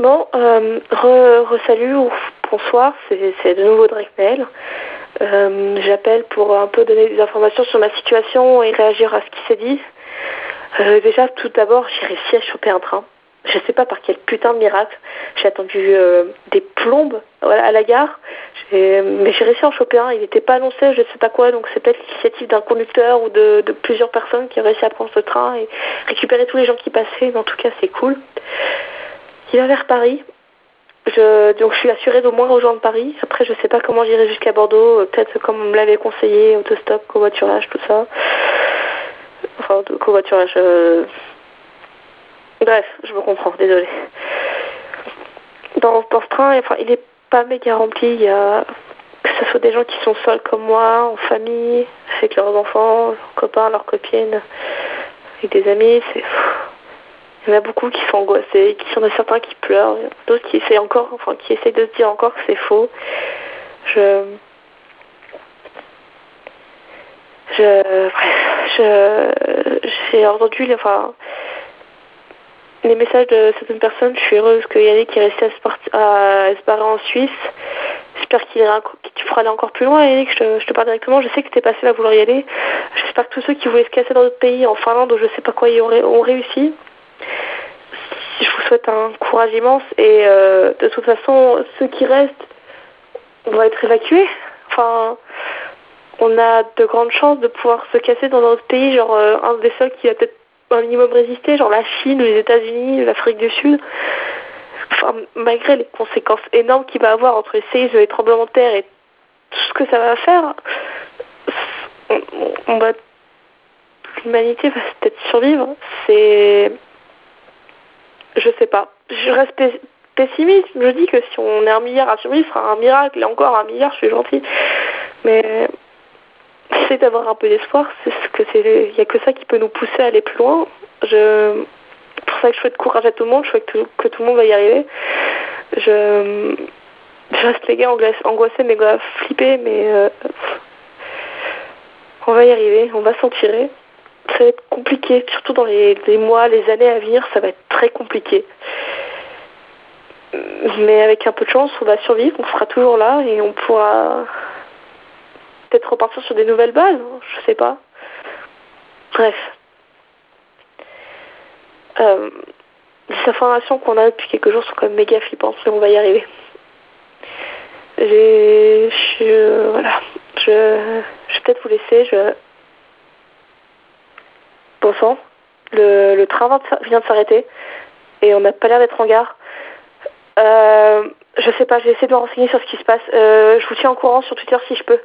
Bon, euh, re, re salut ou bonsoir, c'est de nouveau Drake. Euh, J'appelle pour un peu donner des informations sur ma situation et réagir à ce qui s'est dit. Euh, déjà, tout d'abord, j'ai réussi à choper un train. Je sais pas par quel putain de miracle. J'ai attendu euh, des plombes à la gare, mais j'ai réussi à en choper un. Il n'était pas annoncé, je sais pas quoi, donc c'est peut-être l'initiative d'un conducteur ou de, de plusieurs personnes qui ont réussi à prendre ce train et récupérer tous les gens qui passaient. Mais en tout cas, c'est cool. Il va vers Paris. Je, donc je suis assurée d'au moins rejoindre Paris. Après, je sais pas comment j'irai jusqu'à Bordeaux. euh, Peut-être comme on me l'avait conseillé, autostop, covoiturage, tout ça. Enfin, covoiturage. euh, Bref, je me comprends, désolée. Dans, dans ce train, enfin, il est pas méga rempli. Il y a que ce soit des gens qui sont seuls comme moi, en famille, avec leurs enfants, leurs copains, leurs copines, avec des amis. C'est il y en a beaucoup qui sont angoissés, qui sont certains qui pleurent, d'autres qui essaient encore, enfin qui essayent de se dire encore que c'est faux. Je, je, bref, j'ai entendu, les- enfin, les messages de certaines personnes. Je suis heureuse que Yannick est resté à se, parti- à se barrer en Suisse. J'espère qu'il ira, que tu pourras aller encore plus loin, Yannick. Je te, je te parle directement. Je sais que tu es passé à vouloir y aller. J'espère que tous ceux qui voulaient se casser dans d'autres pays, en Finlande ou je sais pas quoi, y ont, ont réussi. Je souhaite un courage immense et euh, de toute façon, ceux qui restent vont être évacués. Enfin, on a de grandes chances de pouvoir se casser dans un autre pays, genre euh, un des seuls qui a peut-être un minimum résisté, genre la Chine, les États-Unis, l'Afrique du Sud. Enfin, malgré les conséquences énormes qu'il va avoir entre les séismes, les tremblements de terre et tout ce que ça va faire, on, l'humanité va peut-être survivre. C'est je sais pas. Je reste pes- pessimiste. Je dis que si on est un milliard à survivre, ce sera un miracle. Et encore un milliard, je suis gentille. Mais c'est d'avoir un peu d'espoir. C'est ce que c'est. Il y a que ça qui peut nous pousser à aller plus loin. Je pour ça que je souhaite courage à tout le monde. Je souhaite que, que tout le monde va y arriver. Je reste les gars angoissés mais gars flippés, mais euh, on va y arriver. On va s'en tirer ça va être compliqué, surtout dans les, les mois, les années à venir, ça va être très compliqué. Mais avec un peu de chance, on va survivre, on sera toujours là et on pourra peut-être repartir sur des nouvelles bases, je sais pas. Bref. Euh, les informations qu'on a depuis quelques jours sont quand même méga flippantes, mais on va y arriver. J'ai, je, voilà, je, je vais peut-être vous laisser, je, Bon sang, le, le train vient de s'arrêter et on n'a pas l'air d'être en gare. Euh, je sais pas, j'ai essayé de me renseigner sur ce qui se passe. Euh, je vous tiens au courant sur Twitter si je peux.